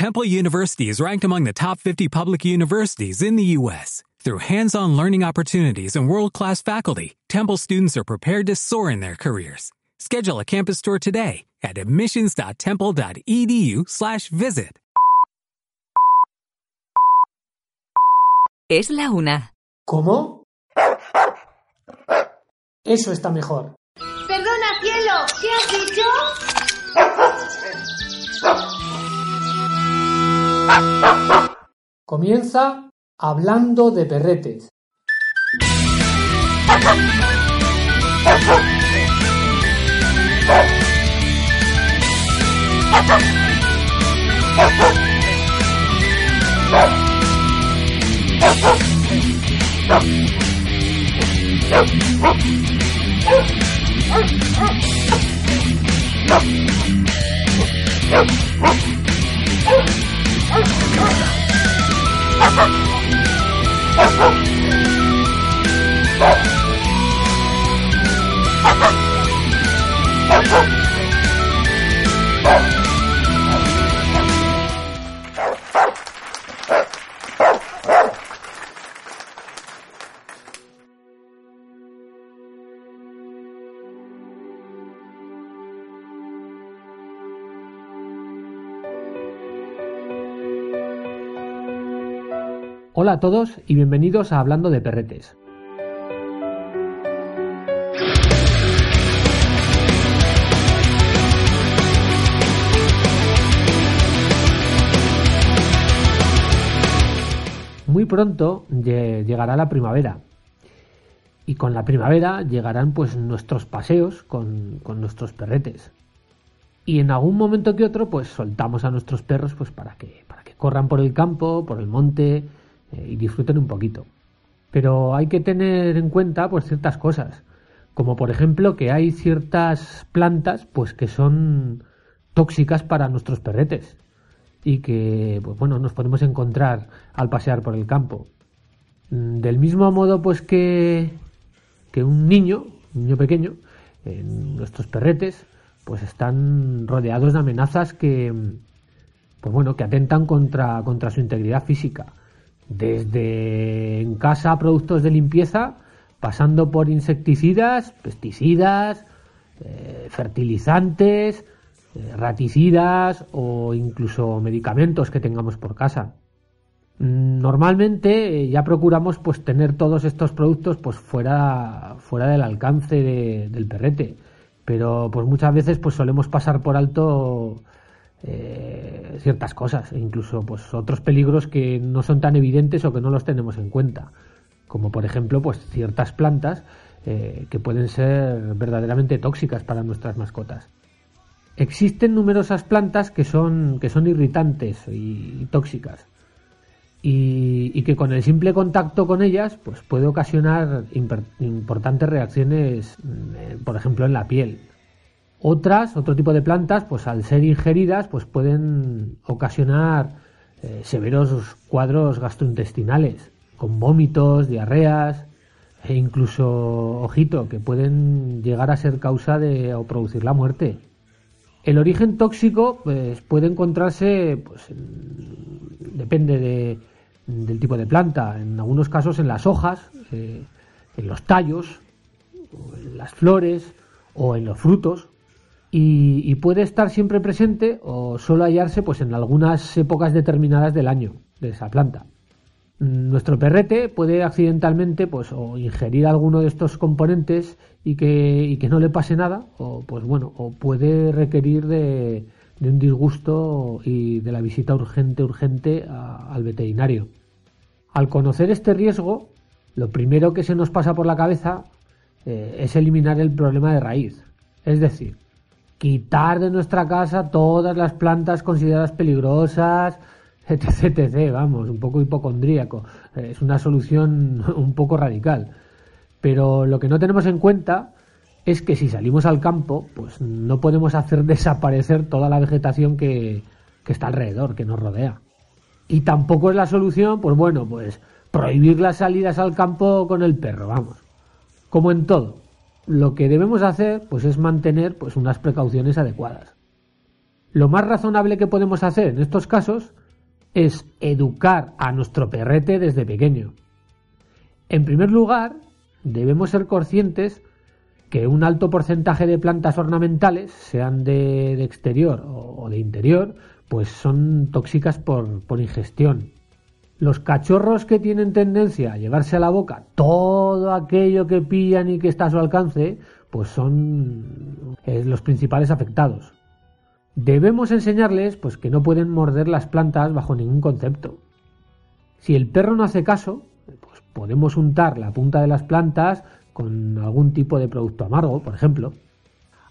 Temple University is ranked among the top 50 public universities in the U.S. Through hands-on learning opportunities and world-class faculty, Temple students are prepared to soar in their careers. Schedule a campus tour today at admissions.temple.edu/visit. Es la una. ¿Cómo? Eso está mejor. Perdona, cielo, ¿qué has dicho? Comienza hablando de perretes. Oh! Hola a todos y bienvenidos a Hablando de Perretes. Muy pronto lle- llegará la primavera y con la primavera llegarán pues nuestros paseos con, con nuestros perretes. Y en algún momento que otro pues soltamos a nuestros perros pues para que, para que corran por el campo, por el monte, y disfruten un poquito. Pero hay que tener en cuenta pues ciertas cosas, como por ejemplo que hay ciertas plantas pues que son tóxicas para nuestros perretes y que pues bueno nos podemos encontrar al pasear por el campo. Mm, Del mismo modo pues que que un niño, un niño pequeño, en nuestros perretes pues están rodeados de amenazas que pues bueno, que atentan contra, contra su integridad física. Desde en casa productos de limpieza, pasando por insecticidas, pesticidas, eh, fertilizantes, eh, raticidas o incluso medicamentos que tengamos por casa. Mm, Normalmente eh, ya procuramos pues tener todos estos productos pues fuera, fuera del alcance de- del perrete, pero pues muchas veces pues solemos pasar por alto eh, ciertas cosas, e incluso pues otros peligros que no son tan evidentes o que no los tenemos en cuenta, como por ejemplo pues ciertas plantas eh, que pueden ser verdaderamente tóxicas para nuestras mascotas. Existen numerosas plantas que son, que son irritantes y, tóxicas y, que con el simple contacto con ellas pues puede ocasionar importantes reacciones, mm, eh, por ejemplo en la piel. Otras, otro tipo de plantas, pues al ser ingeridas, pues pueden ocasionar eh, severos cuadros gastrointestinales, con vómitos, diarreas e incluso, ojito, que pueden llegar a ser causa de o producir la muerte. El origen tóxico pues, puede encontrarse, pues, en- depende de- del tipo de planta, en algunos casos en las hojas, eh, en los tallos, en las flores o en los frutos y, puede estar siempre presente o solo hallarse pues en algunas épocas determinadas del año de esa planta. Mm, Nuestro perrete puede accidentalmente pues o ingerir alguno de estos componentes y que, no le pase nada o pues bueno o puede requerir de, un disgusto y de la visita urgente urgente al veterinario. Al conocer este riesgo, lo primero que se nos pasa por la cabeza eh, es eliminar el problema de raíz. Es decir, quitar de nuestra casa todas las plantas consideradas peligrosas, etc, etc. Vamos, un poco hipocondríaco. Eh, Es una solución un poco radical. Pero lo que no tenemos en cuenta es que si salimos al campo, pues no podemos hacer desaparecer toda la vegetación que, que está alrededor, que nos rodea. Y tampoco es la solución, pues bueno, pues prohibir las salidas al campo con el perro, vamos. Como en todo, lo que debemos hacer, pues es mantener pues unas precauciones adecuadas. Lo más razonable que podemos hacer en estos casos es educar a nuestro perrete desde pequeño. En primer lugar, debemos ser conscientes que un alto porcentaje de plantas ornamentales, sean de, exterior o, de interior, pues son tóxicas por, por ingestión. Los cachorros que tienen tendencia a llevarse a la boca todo aquello que pillan y que está a su alcance, pues son eh, los principales afectados. Debemos enseñarles pues que no pueden morder las plantas bajo ningún concepto. Si el perro no hace caso, pues podemos untar la punta de las plantas con algún tipo de producto amargo, por ejemplo.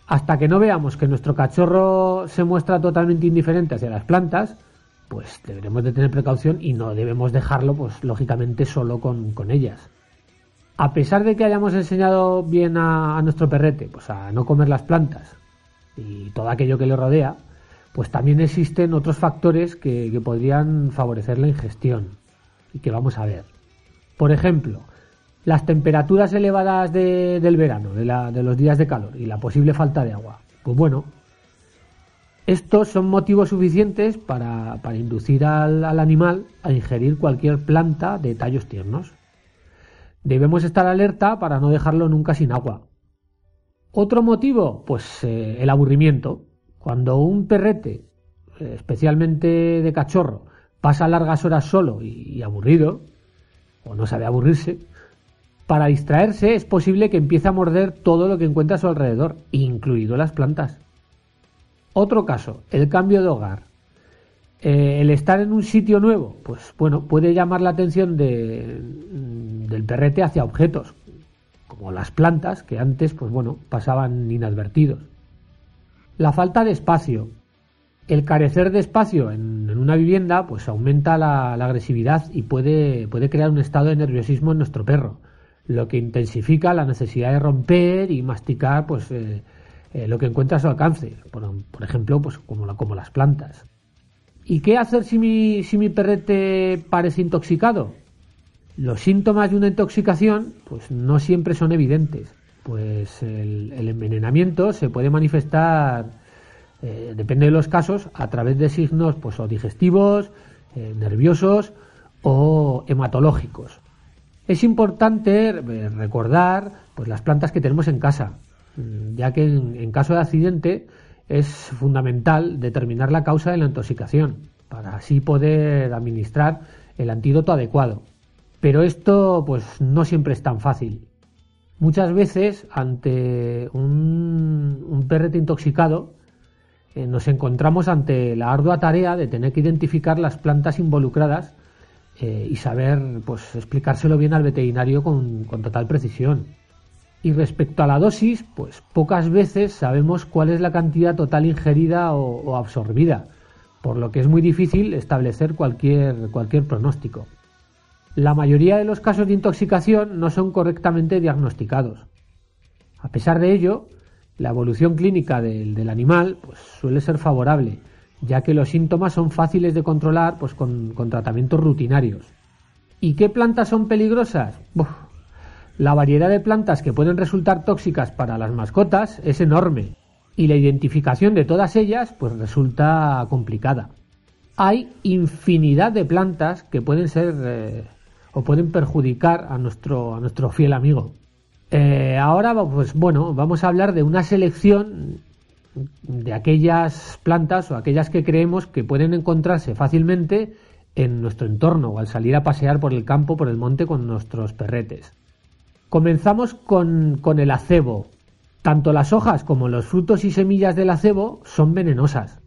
Hasta que no veamos que nuestro cachorro se muestra totalmente indiferente hacia las plantas, pues deberemos de tener precaución y no debemos dejarlo, pues lógicamente, solo con, ellas. A pesar de que hayamos enseñado bien a, nuestro perrete, pues a no comer las plantas y todo aquello que le rodea, pues también existen otros factores que, que podrían favorecer la ingestión y que vamos a ver. Por ejemplo, las temperaturas elevadas del verano, de, los días de calor y la posible falta de agua. Pues bueno, estos son motivos suficientes para, inducir al, animal a ingerir cualquier planta de tallos tiernos. Debemos estar alerta para no dejarlo nunca sin agua. Otro motivo, pues eh, el aburrimiento. Cuando un perrete, especialmente de cachorro, pasa largas horas solo y aburrido, o no sabe aburrirse, para distraerse es posible que empiece a morder todo lo que encuentra a su alrededor, incluido las plantas. Otro caso, el cambio de hogar. Eh, el estar en un sitio nuevo, pues bueno, puede llamar la atención del perrete hacia objetos, como las plantas, que antes, pues bueno, pasaban inadvertidos. La falta de espacio. El carecer de espacio en, una vivienda, pues aumenta la, la, agresividad y puede, puede crear un estado de nerviosismo en nuestro perro lo que intensifica la necesidad de romper y masticar pues eh, eh, lo que encuentra a su alcance, por, ejemplo, pues como, como las plantas. ¿Y qué hacer si mi, si mi perrete parece intoxicado? Los síntomas de una intoxicación pues no siempre son evidentes, pues el, envenenamiento se puede manifestar, eh, depende de los casos, a través de signos pues o digestivos, nerviosos o hematológicos. Es importante eh, recordar pues, las plantas que tenemos en casa, ya que en, caso de accidente es fundamental determinar la causa de la intoxicación para así poder administrar el antídoto adecuado. Pero esto pues no siempre es tan fácil. Muchas veces ante un, un perrete intoxicado eh, nos encontramos ante la ardua tarea de tener que identificar las plantas involucradas eh, y saber pues explicárselo bien al veterinario con, total precisión. Y respecto a la dosis, pues pocas veces sabemos cuál es la cantidad total ingerida o, absorbida, por lo que es muy difícil establecer cualquier, pronóstico. La mayoría de los casos de intoxicación no son correctamente diagnosticados. A pesar de ello, la evolución clínica del, del animal pues, suele ser favorable ya que los síntomas son fáciles de controlar pues, con, tratamientos rutinarios. ¿Y qué plantas son peligrosas? La variedad de plantas que pueden resultar tóxicas para las mascotas es enorme y la identificación de todas ellas pues resulta complicada. Hay infinidad de plantas que pueden ser eh, o pueden perjudicar a nuestro, a nuestro fiel amigo. Eh, ahora, pues bueno, vamos a hablar de una selección de aquellas plantas o aquellas que creemos que pueden encontrarse fácilmente en nuestro entorno o al salir a pasear por el campo, por el monte con nuestros perretes. Comenzamos con, el acebo. Tanto las hojas como los frutos y semillas del acebo son venenosas.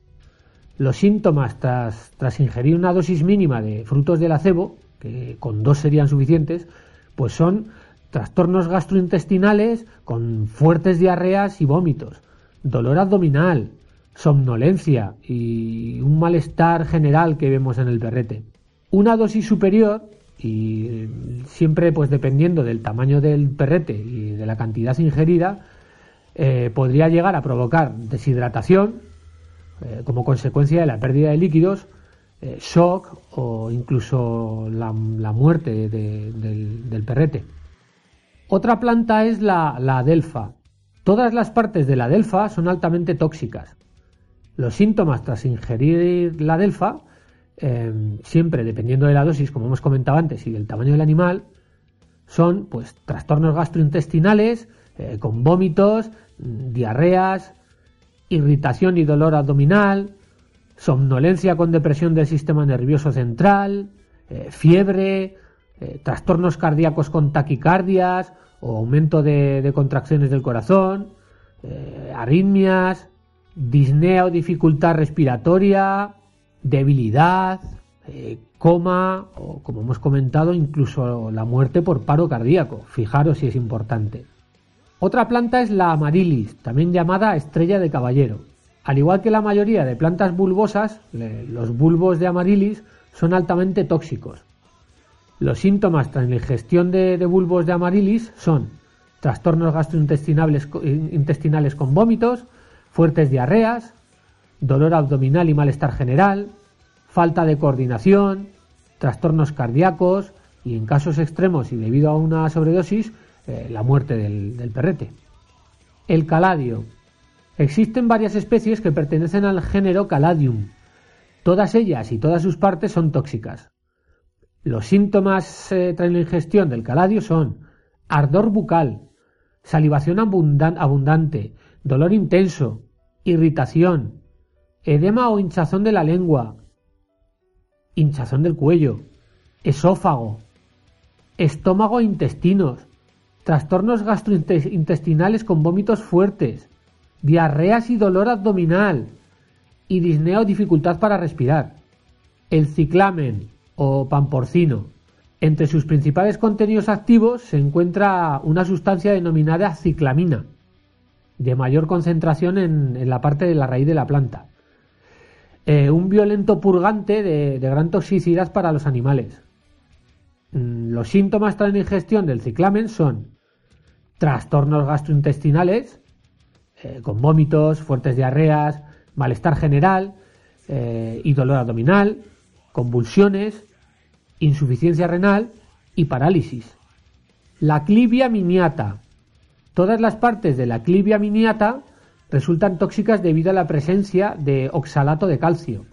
Los síntomas tras, tras ingerir una dosis mínima de frutos del acebo, que con dos serían suficientes, pues son trastornos gastrointestinales con fuertes diarreas y vómitos dolor abdominal, somnolencia y un malestar general que vemos en el perrete. Una dosis superior y siempre pues dependiendo del tamaño del perrete y de la cantidad ingerida eh, podría llegar a provocar deshidratación eh, como consecuencia de la pérdida de líquidos, eh, shock o incluso la, muerte del, perrete. Otra planta es la, la adelfa, Todas las partes de la delfa son altamente tóxicas. Los síntomas tras ingerir la delfa, em, siempre dependiendo de la dosis, como hemos comentado antes, y del tamaño del animal, son pues trastornos gastrointestinales eh, con vómitos, diarreas, irritación y dolor abdominal, somnolencia con depresión del sistema nervioso central, eh, fiebre, eh, trastornos cardíacos con taquicardias o aumento de, contracciones del corazón, arritmias, disnea o dificultad respiratoria, debilidad, coma o, como hemos comentado, incluso la muerte por paro cardíaco. Fijaros si es importante. Otra planta es la amarilis, también llamada estrella de caballero. Al igual que la mayoría de plantas bulbosas, los bulbos de amarilis son altamente tóxicos. Los síntomas tras la ingestión de, bulbos de amarilis son trastornos gastrointestinales intestinales con vómitos, fuertes diarreas, dolor abdominal y malestar general, falta de coordinación, trastornos cardíacos y en casos extremos y debido a una sobredosis, eh, la muerte del perrete. El caladio, Existen varias especies que pertenecen al género Caladium. Todas ellas y todas sus partes son tóxicas. Los síntomas eh, tras la ingestión del caladio son ardor bucal, salivación abundante, dolor intenso, irritación, edema o hinchazón de la lengua, hinchazón del cuello, esófago, estómago e intestinos, trastornos gastrointestinales con vómitos fuertes, diarreas y dolor abdominal, y disnea o dificultad para respirar. El ciclamen o pamporcino. Entre sus principales contenidos activos se encuentra una sustancia denominada ciclamina, de mayor concentración en, la parte de la raíz de la planta. Eh, un violento purgante de, gran toxicidad para los animales. Mm, los síntomas tras la ingestión del ciclamen son trastornos gastrointestinales, eh, con vómitos, fuertes diarreas, malestar general eh, y dolor abdominal, convulsiones, insuficiencia renal y parálisis. La clivia miniata. Todas las partes de la clivia miniata resultan tóxicas debido a la presencia de oxalato de calcio.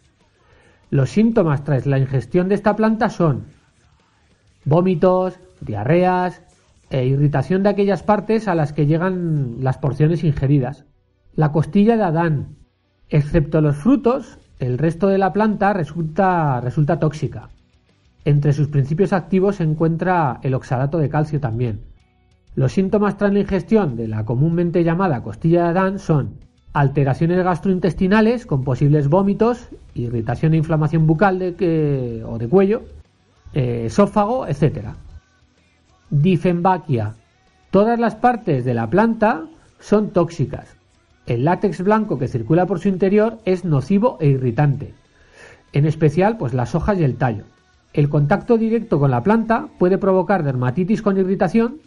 Los síntomas tras la ingestión de esta planta son vómitos, diarreas, e irritación de aquellas partes a las que llegan las porciones ingeridas. La costilla de Adán, excepto los frutos, el resto de la planta resulta, resulta tóxica. Entre sus principios activos se encuentra el oxalato de calcio también. Los síntomas tras la ingestión de la comúnmente llamada costilla de Adán son alteraciones gastrointestinales con posibles vómitos, irritación e inflamación bucal o de cuello, eh, esófago, etc. Difenbaquia. Todas las partes de la planta son tóxicas. El látex blanco que circula por su interior es nocivo e irritante. En especial, pues las hojas y el tallo. El contacto directo con la planta puede provocar dermatitis con irritación,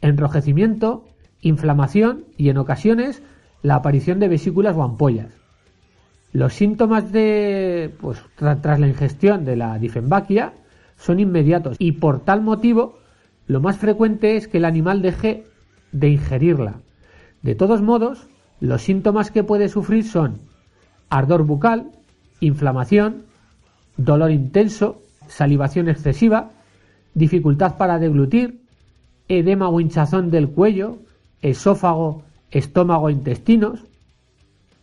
enrojecimiento, inflamación y en ocasiones la aparición de vesículas o ampollas. Los síntomas de pues, tras la ingestión de la difenbaquia son inmediatos y por tal motivo lo más frecuente es que el animal deje de ingerirla. De todos modos, los síntomas que puede sufrir son ardor bucal, inflamación, dolor intenso, salivación excesiva, dificultad para deglutir, edema o hinchazón del cuello, esófago, estómago intestinos,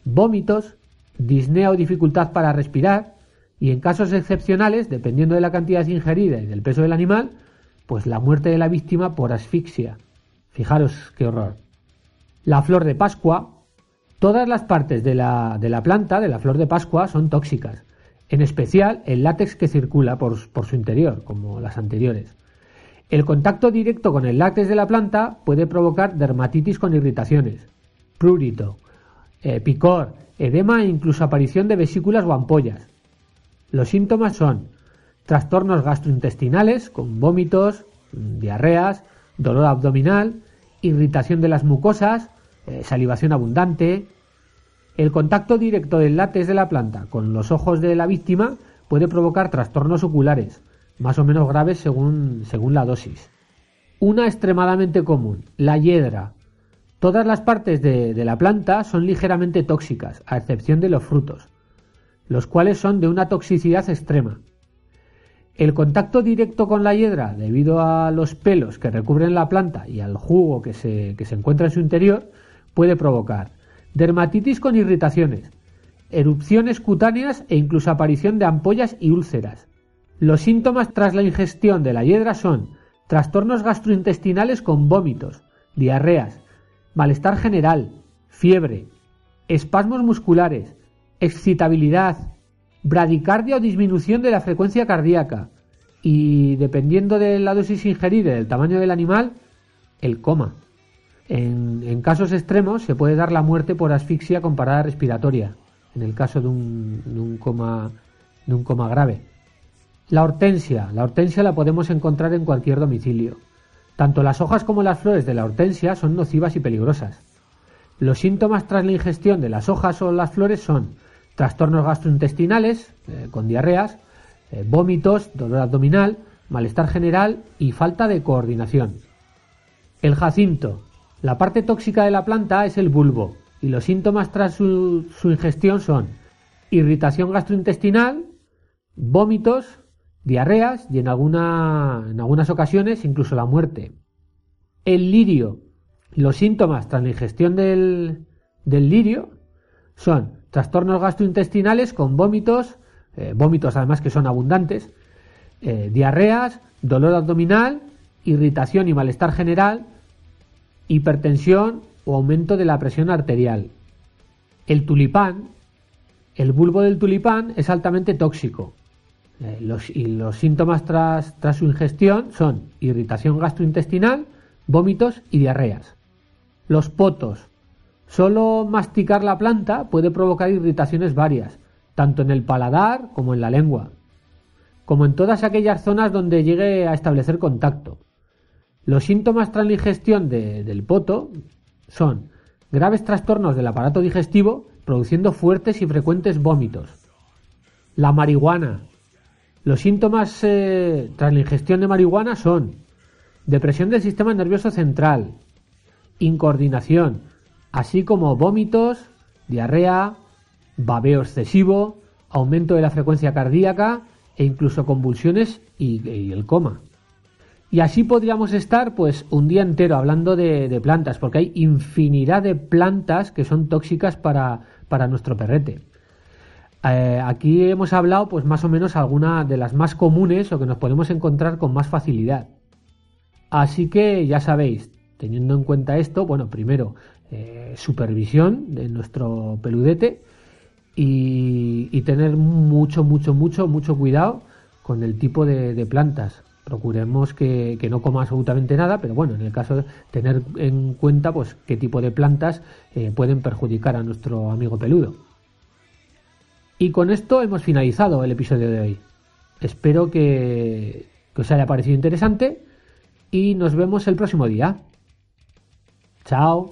vómitos, disnea o dificultad para respirar, y en casos excepcionales, dependiendo de la cantidad ingerida y del peso del animal, pues la muerte de la víctima por asfixia. Fijaros qué horror. La flor de Pascua. Todas las partes de la, de la planta, de la flor de Pascua, son tóxicas, en especial el látex que circula por, su interior, como las anteriores. El contacto directo con el látex de la planta puede provocar dermatitis con irritaciones, prurito, eh, picor, edema e incluso aparición de vesículas o ampollas. Los síntomas son trastornos gastrointestinales con vómitos, diarreas, dolor abdominal, irritación de las mucosas, eh, salivación abundante. El contacto directo del látex de la planta con los ojos de la víctima puede provocar trastornos oculares, más o menos graves según, según la dosis. Una extremadamente común, la hiedra. Todas las partes de, de la planta son ligeramente tóxicas, a excepción de los frutos, los cuales son de una toxicidad extrema. El contacto directo con la hiedra, debido a los pelos que recubren la planta y al jugo que se, que se encuentra en su interior, puede provocar dermatitis con irritaciones, erupciones cutáneas e incluso aparición de ampollas y úlceras. Los síntomas tras la ingestión de la hiedra son trastornos gastrointestinales con vómitos, diarreas, malestar general, fiebre, espasmos musculares, excitabilidad, bradicardia o disminución de la frecuencia cardíaca y, dependiendo de la dosis ingerida y del tamaño del animal, el coma. En, casos extremos se puede dar la muerte por asfixia con parada respiratoria, en el caso de un, coma, de un coma grave. La hortensia. La hortensia la podemos encontrar en cualquier domicilio. Tanto las hojas como las flores de la hortensia son nocivas y peligrosas. Los síntomas tras la ingestión de las hojas o las flores son trastornos gastrointestinales, eh, con diarreas, eh, vómitos, dolor abdominal, malestar general y falta de coordinación. El jacinto. La parte tóxica de la planta es el bulbo y los síntomas tras su ingestión son irritación gastrointestinal, vómitos, diarreas y en, alguna, en algunas ocasiones incluso la muerte. El lirio. Los síntomas tras la ingestión del, del lirio son trastornos gastrointestinales con vómitos, eh, vómitos además que son abundantes, eh, diarreas, dolor abdominal, irritación y malestar general, hipertensión o aumento de la presión arterial. El tulipán, el bulbo del tulipán es altamente tóxico, eh, los, y los síntomas tras, tras su ingestión son irritación gastrointestinal, vómitos y diarreas. Los potos. Solo masticar la planta puede provocar irritaciones varias, tanto en el paladar como en la lengua, como en todas aquellas zonas donde llegue a establecer contacto. Los síntomas tras la ingestión del poto son graves trastornos del aparato digestivo produciendo fuertes y frecuentes vómitos. La marihuana, los síntomas eh, tras la ingestión de marihuana son depresión del sistema nervioso central, incoordinación, así como vómitos, diarrea, babeo excesivo, aumento de la frecuencia cardíaca e incluso convulsiones y, el coma. Y así podríamos estar pues un día entero hablando de, plantas, porque hay infinidad de plantas que son tóxicas para, para nuestro perrete. Eh, aquí hemos hablado, pues más o menos, alguna de las más comunes o que nos podemos encontrar con más facilidad. Así que ya sabéis, teniendo en cuenta esto, bueno, primero, eh, supervisión de nuestro peludete y, tener mucho, mucho, mucho, mucho cuidado con el tipo de, plantas. Procuremos que, no coma absolutamente nada, pero bueno, en el caso de tener en cuenta pues qué tipo de plantas eh, pueden perjudicar a nuestro amigo peludo. Y con esto hemos finalizado el episodio de hoy. Espero que, os haya parecido interesante y nos vemos el próximo día. Chao.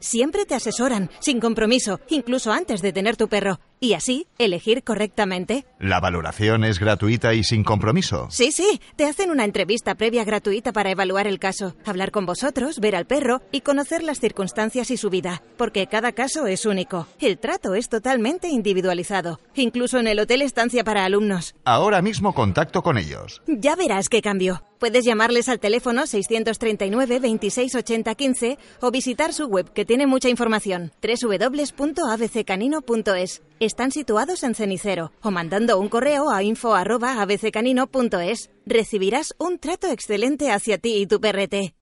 Siempre te asesoran, sin compromiso, incluso antes de tener tu perro. Y así, elegir correctamente. ¿La valoración es gratuita y sin compromiso? Sí, sí, te hacen una entrevista previa gratuita para evaluar el caso, hablar con vosotros, ver al perro y conocer las circunstancias y su vida, porque cada caso es único. El trato es totalmente individualizado, incluso en el hotel estancia para alumnos. Ahora mismo contacto con ellos. Ya verás qué cambio. Puedes llamarles al teléfono 639 26 80 15 o visitar su web que tiene mucha información www.abccanino.es. Están situados en Cenicero o mandando un correo a info.abccanino.es. Recibirás un trato excelente hacia ti y tu perrete.